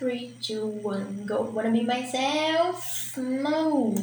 Three, two, one, go. Wanna be myself? No.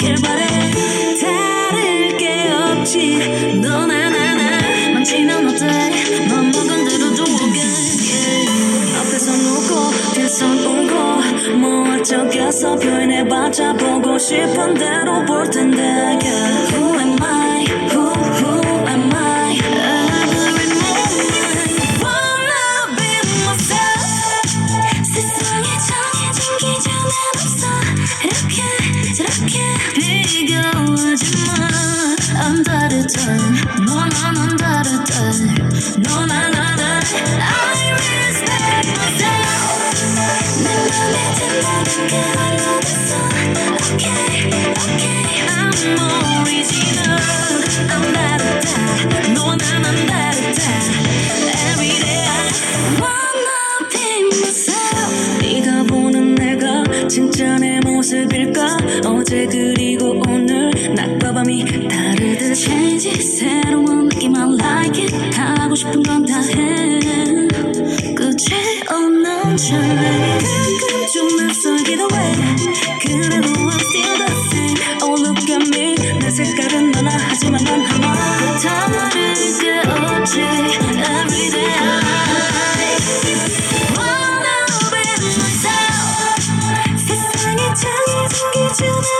않길 바래 다를 게 없지. 너나 나나 만지면 어때? 맘 먹은 대로 좀 오게. yeah. 앞에서 누고 뒤에선 울고 뭐 어쩌겠어? 표현해봤자 보고 싶은 대로 볼 텐데 yeah. 진짜 내 모습일까? 어제 그리고 오늘 낮과 밤이 다르듯 change 새로운 느낌 I like it. 하고 싶은 건 다해. 끝이 없는 찰나 가끔 좀 낯설기도 해. 그래도 I'm still the same. Oh look at me 내 색깔은 너나 하지만 난 하나 다르게 없지 Every day I 이렇게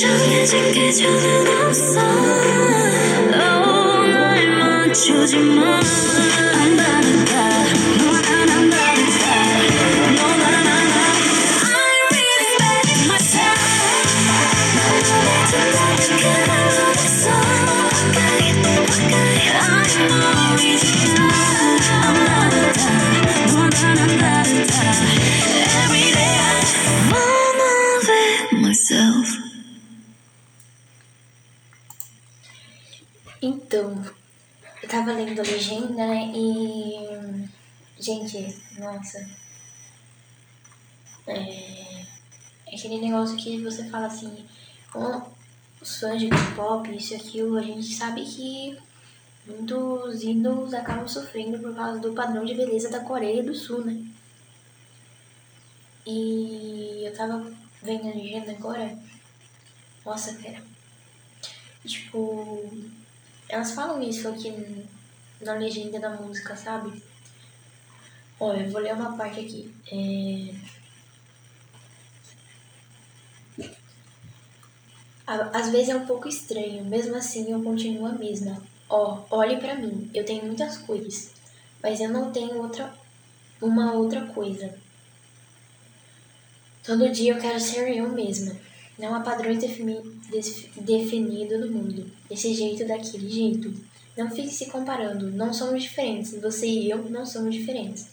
정해진 기준은 없어 oh, 날 맞추지 마 Então, eu tava lendo a legenda, né? E. Gente, nossa. É. é Aquele negócio que você fala assim, com os fãs de K-pop, isso e aquilo, a gente sabe que muitos ídolos acabam sofrendo por causa do padrão de beleza da Coreia do Sul, né? E eu tava vendo a legenda agora. Nossa, pera. Tipo, elas falam isso aqui na legenda da música, sabe? Olha, eu vou ler uma parte aqui. É... Às vezes é um pouco estranho, mesmo assim eu continuo a mesma. Ó, olhe pra mim, eu tenho muitas cores, mas eu não tenho outra, uma outra coisa. Todo dia eu quero ser eu mesma. Não há padrões definidos no mundo. Desse jeito, daquele jeito. Não fique se comparando. Não somos diferentes. Você e eu não somos diferentes.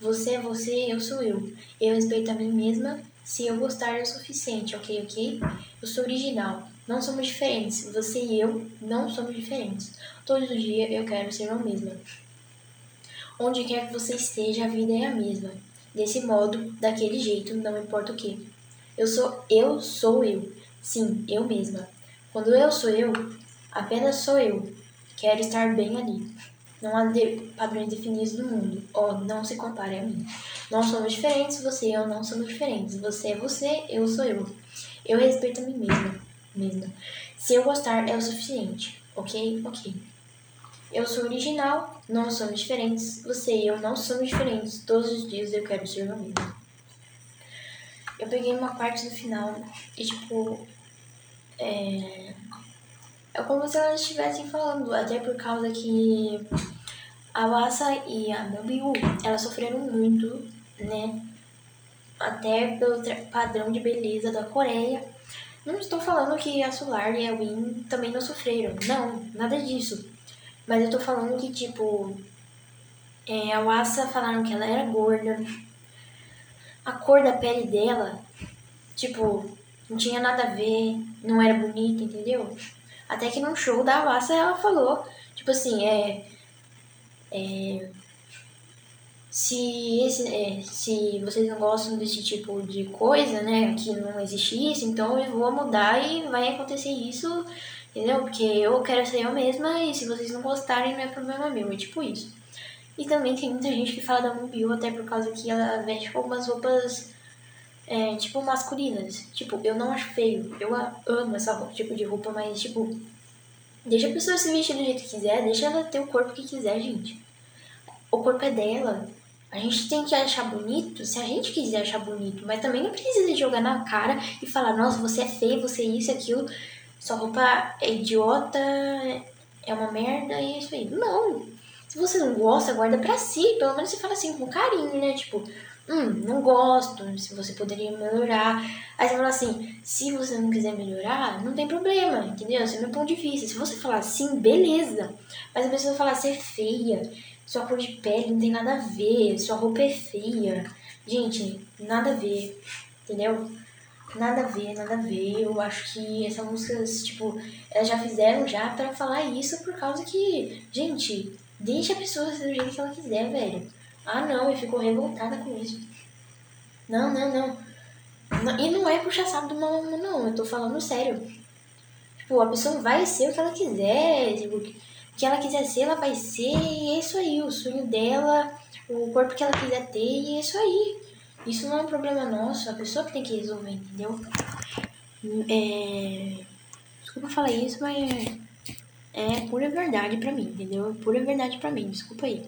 Você é você, eu sou eu. Eu respeito a mim mesma. Se eu gostar é o suficiente, ok, ok? Eu sou original. Não somos diferentes. Você e eu não somos diferentes. Todo dia eu quero ser eu mesma. Onde quer que você esteja, a vida é a mesma. Desse modo, daquele jeito, não importa o que. Eu sou eu, sou eu. Sim, eu mesma. Quando eu sou eu, apenas sou eu. Quero estar bem ali. Não há de padrões definidos no mundo. Oh, não se compare a mim. Nós somos diferentes, você e eu não somos diferentes. Você é você, eu sou eu. Eu respeito a mim mesma. mesma. Se eu gostar, é o suficiente. Ok? Ok. Eu sou original, não somos diferentes. Você e eu não somos diferentes. Todos os dias eu quero ser eu mesma. Eu peguei uma parte do final e, tipo, é, é como se elas estivessem falando, até por causa que a Wasa e a Mobiu, elas sofreram muito, né? Até pelo padrão de beleza da Coreia. Não estou falando que a Solar e a Win também não sofreram. Não, nada disso. Mas eu tô falando que, tipo, é, a Wasa falaram que ela era gorda. A cor da pele dela, tipo, não tinha nada a ver, não era bonita, entendeu? Até que num show da Wassa ela falou, tipo assim, é. é se, esse, é, se vocês não gostam desse tipo de coisa, né, que não existe isso, então eu vou mudar e vai acontecer isso, entendeu? Porque eu quero ser eu mesma e se vocês não gostarem não é problema meu, é tipo isso. E também tem muita gente que fala da Mobiu até por causa que ela veste algumas roupas é, tipo, masculinas. Tipo, eu não acho feio. Eu amo essa roupa, tipo de roupa, mas, tipo, deixa a pessoa se vestir do jeito que quiser, deixa ela ter o corpo que quiser, gente. O corpo é dela. A gente tem que achar bonito se a gente quiser achar bonito, mas também não precisa jogar na cara e falar, nossa, você é feio, você é isso, aquilo, sua roupa é idiota, é uma merda e é isso aí. Não. Se você não gosta, guarda pra si. Pelo menos você fala assim com carinho, né? Tipo, hum, não gosto, se você poderia melhorar. Aí você fala assim, se você não quiser melhorar, não tem problema, entendeu? Esse é meu ponto de vista. Se você falar sim, beleza. Mas a pessoa falar ser feia, sua cor de pele não tem nada a ver, sua roupa é feia. Gente, nada a ver, entendeu? Nada a ver, nada a ver. Eu acho que essas músicas, tipo, elas já fizeram já para falar isso por causa que, gente, deixa a pessoa ser do jeito que ela quiser, velho. Ah, não, e ficou revoltada com isso. Não, não, não. E não é puxar saco do maluco, não. Eu tô falando sério. Tipo, a pessoa vai ser o que ela quiser. Tipo, o que ela quiser ser, ela vai ser. E é isso aí. O sonho dela, o corpo que ela quiser ter. E é isso aí. Isso não é um problema nosso. A pessoa que tem que resolver, entendeu? É... Desculpa falar isso, mas é pura verdade pra mim, entendeu? Pura verdade pra mim. Desculpa aí.